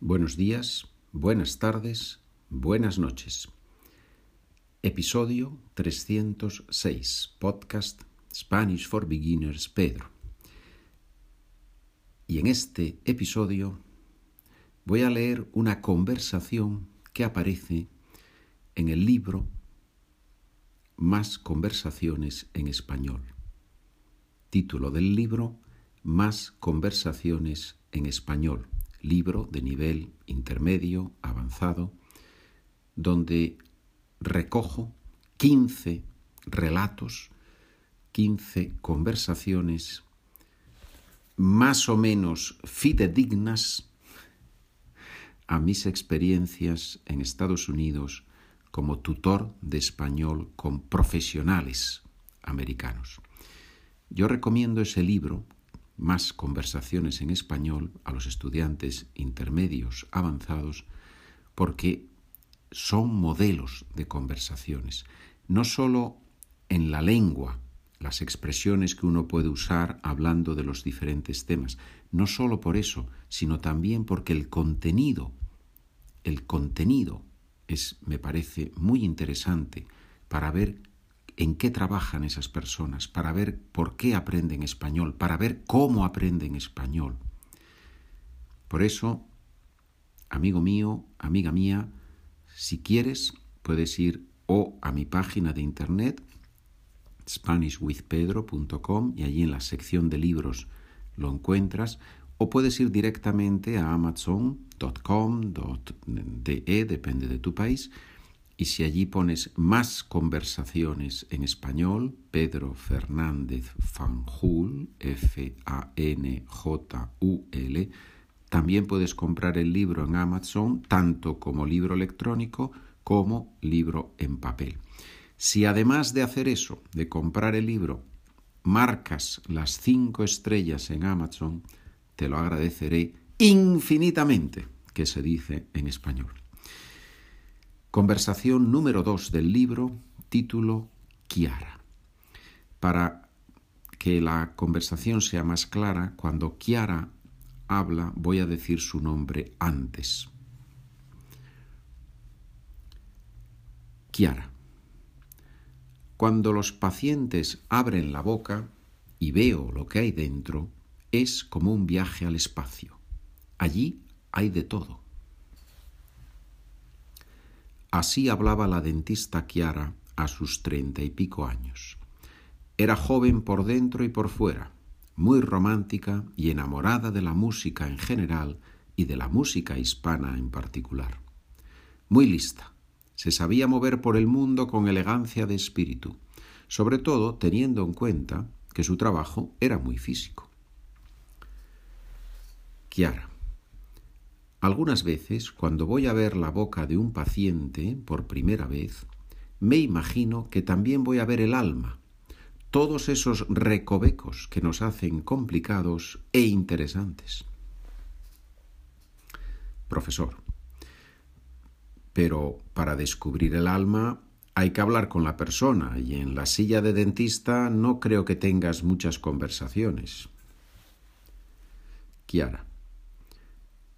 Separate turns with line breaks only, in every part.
Buenos días, buenas tardes, buenas noches. Episodio 306, podcast Spanish for Beginners Pedro. Y en este episodio voy a leer una conversación que aparece en el libro Más conversaciones en español. Título del libro Más conversaciones en español libro de nivel intermedio, avanzado, donde recojo 15 relatos, 15 conversaciones más o menos fidedignas a mis experiencias en Estados Unidos como tutor de español con profesionales americanos. Yo recomiendo ese libro más conversaciones en español a los estudiantes intermedios avanzados porque son modelos de conversaciones, no sólo en la lengua, las expresiones que uno puede usar hablando de los diferentes temas, no sólo por eso, sino también porque el contenido, el contenido es, me parece, muy interesante para ver en qué trabajan esas personas, para ver por qué aprenden español, para ver cómo aprenden español. Por eso, amigo mío, amiga mía, si quieres, puedes ir o a mi página de internet, SpanishWithPedro.com, y allí en la sección de libros lo encuentras, o puedes ir directamente a amazon.com.de, depende de tu país, y si allí pones más conversaciones en español, Pedro Fernández Fanjul, F-A-N-J-U-L, también puedes comprar el libro en Amazon, tanto como libro electrónico como libro en papel. Si además de hacer eso, de comprar el libro, marcas las cinco estrellas en Amazon, te lo agradeceré infinitamente, que se dice en español. Conversación número 2 del libro, título Kiara. Para que la conversación sea más clara, cuando Kiara habla voy a decir su nombre antes. Kiara. Cuando los pacientes abren la boca y veo lo que hay dentro, es como un viaje al espacio. Allí hay de todo Así hablaba la dentista Chiara a sus treinta y pico años. Era joven por dentro y por fuera, muy romántica y enamorada de la música en general y de la música hispana en particular. Muy lista, se sabía mover por el mundo con elegancia de espíritu, sobre todo teniendo en cuenta que su trabajo era muy físico. Chiara. Algunas veces, cuando voy a ver la boca de un paciente por primera vez, me imagino que también voy a ver el alma, todos esos recovecos que nos hacen complicados e interesantes. Profesor, pero para descubrir el alma hay que hablar con la persona y en la silla de dentista no creo que tengas muchas conversaciones. Kiara.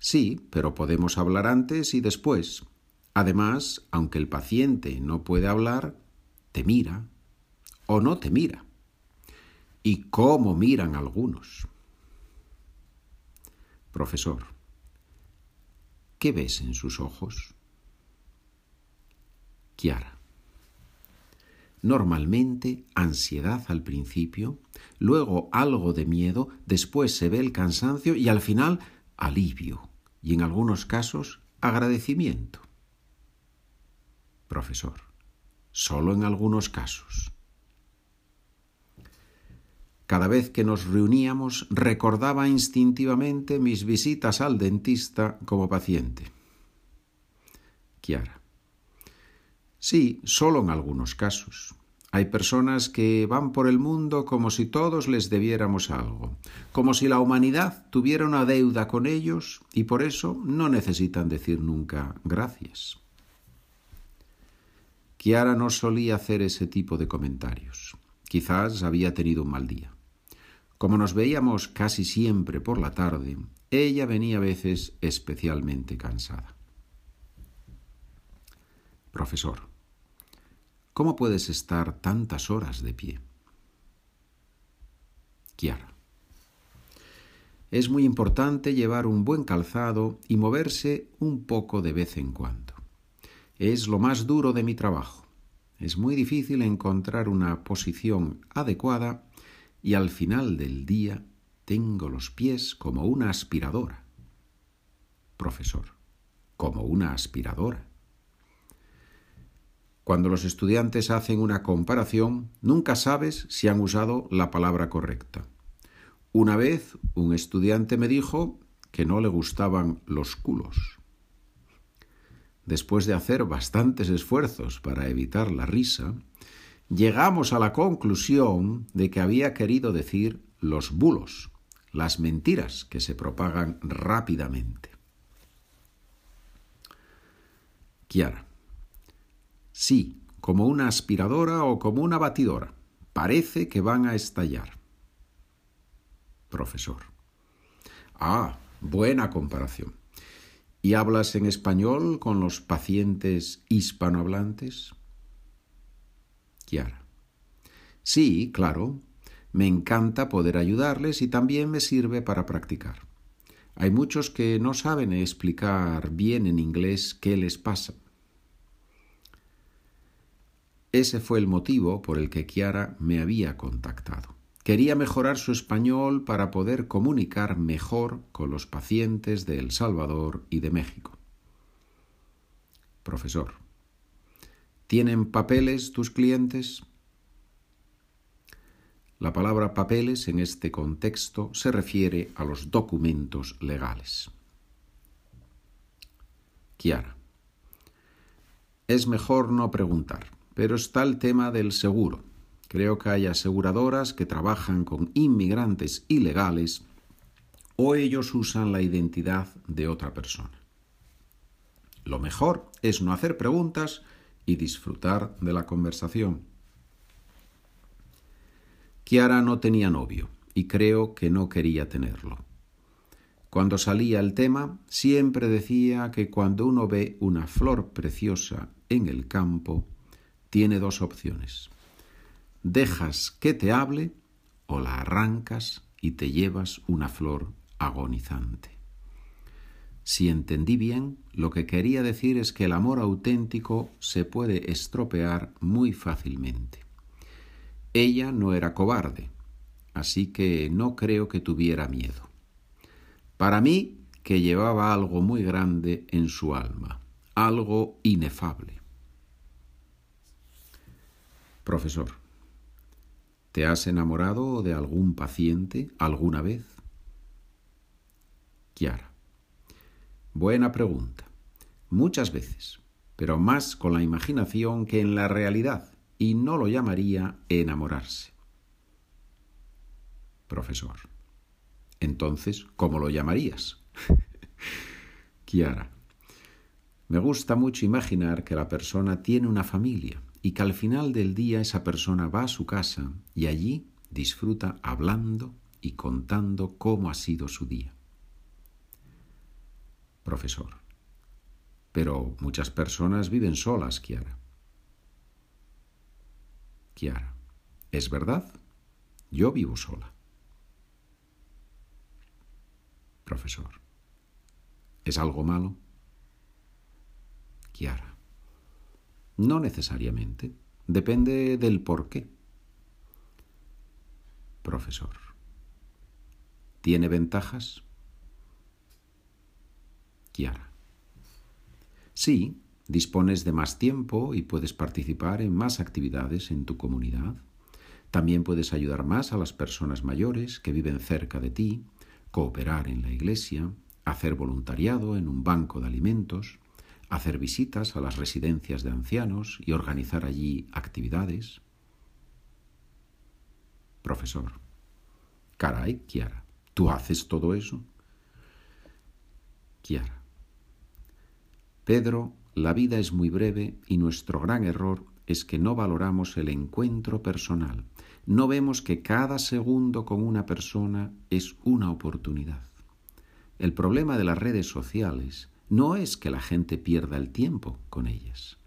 Sí, pero podemos hablar antes y después. Además, aunque el paciente no puede hablar, te mira o no te mira. ¿Y cómo miran algunos? Profesor, ¿qué ves en sus ojos? Kiara. Normalmente ansiedad al principio, luego algo de miedo, después se ve el cansancio y al final alivio y en algunos casos agradecimiento. Profesor, solo en algunos casos. Cada vez que nos reuníamos recordaba instintivamente mis visitas al dentista como paciente. Kiara. Sí, solo en algunos casos. Hay personas que van por el mundo como si todos les debiéramos algo, como si la humanidad tuviera una deuda con ellos y por eso no necesitan decir nunca gracias. Kiara no solía hacer ese tipo de comentarios. Quizás había tenido un mal día. Como nos veíamos casi siempre por la tarde, ella venía a veces especialmente cansada. Profesor, ¿cómo puedes estar tantas horas de pie? Kiara. Es muy importante llevar un buen calzado y moverse un poco de vez en cuando. Es lo más duro de mi trabajo. Es muy difícil encontrar una posición adecuada y al final del día tengo los pies como una aspiradora. Profesor, como una aspiradora. Cuando los estudiantes hacen una comparación, nunca sabes si han usado la palabra correcta. Una vez un estudiante me dijo que no le gustaban los culos. Después de hacer bastantes esfuerzos para evitar la risa, llegamos a la conclusión de que había querido decir los bulos, las mentiras que se propagan rápidamente. Kiara. Sí, como una aspiradora o como una batidora. Parece que van a estallar. Profesor. Ah, buena comparación. ¿Y hablas en español con los pacientes hispanohablantes? Kiara. Sí, claro, me encanta poder ayudarles y también me sirve para practicar. Hay muchos que no saben explicar bien en inglés qué les pasa. Ese fue el motivo por el que Kiara me había contactado. Quería mejorar su español para poder comunicar mejor con los pacientes de El Salvador y de México. Profesor, ¿tienen papeles tus clientes? La palabra papeles en este contexto se refiere a los documentos legales. Kiara. Es mejor no preguntar, pero está el tema del seguro. Creo que hay aseguradoras que trabajan con inmigrantes ilegales o ellos usan la identidad de otra persona. Lo mejor es no hacer preguntas y disfrutar de la conversación. Kiara no tenía novio y creo que no quería tenerlo. Cuando salía el tema, siempre decía que cuando uno ve una flor preciosa en el campo, tiene dos opciones. Dejas que te hable o la arrancas y te llevas una flor agonizante. Si entendí bien, lo que quería decir es que el amor auténtico se puede estropear muy fácilmente. Ella no era cobarde, así que no creo que tuviera miedo. Para mí, que llevaba algo muy grande en su alma, algo inefable. Profesor, ¿te has enamorado de algún paciente alguna vez? Kiara. Buena pregunta. Muchas veces, pero más con la imaginación que en la realidad y no lo llamaría enamorarse. Profesor. Entonces, ¿cómo lo llamarías? Kiara. Me gusta mucho imaginar que la persona tiene una familia y que al final del día esa persona va a su casa y allí disfruta hablando y contando cómo ha sido su día. Profesor. Pero muchas personas viven solas, Kiara. Kiara. ¿Es verdad? Yo vivo sola. Profesor. ¿Es algo malo? Kiara. No necesariamente. Depende del por qué. Profesor. ¿Tiene ventajas? Kiara. Sí, Dispones de más tiempo y puedes participar en más actividades en tu comunidad. También puedes ayudar más a las personas mayores que viven cerca de ti, cooperar en la iglesia, hacer voluntariado en un banco de alimentos, hacer visitas a las residencias de ancianos y organizar allí actividades. Profesor. Caray, Kiara, ¿tú haces todo eso? Kiara. Pedro la vida es muy breve y nuestro gran error es que no valoramos el encuentro personal. No vemos que cada segundo con una persona es una oportunidad. El problema de las redes sociales no es que la gente pierda el tiempo con ellas.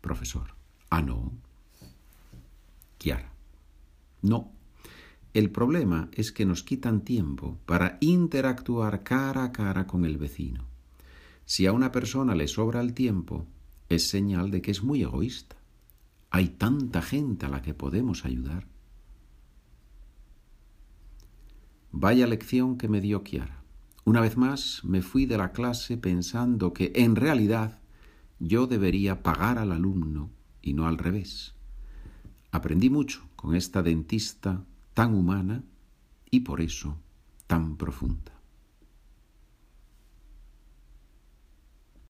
Profesor. Ah, no. Kiara. No. El problema es que nos quitan tiempo para interactuar cara a cara con el vecino. Si a una persona le sobra el tiempo, es señal de que es muy egoísta. Hay tanta gente a la que podemos ayudar. Vaya lección que me dio Kiara. Una vez más me fui de la clase pensando que en realidad yo debería pagar al alumno y no al revés. Aprendí mucho con esta dentista tan humana y por eso tan profunda.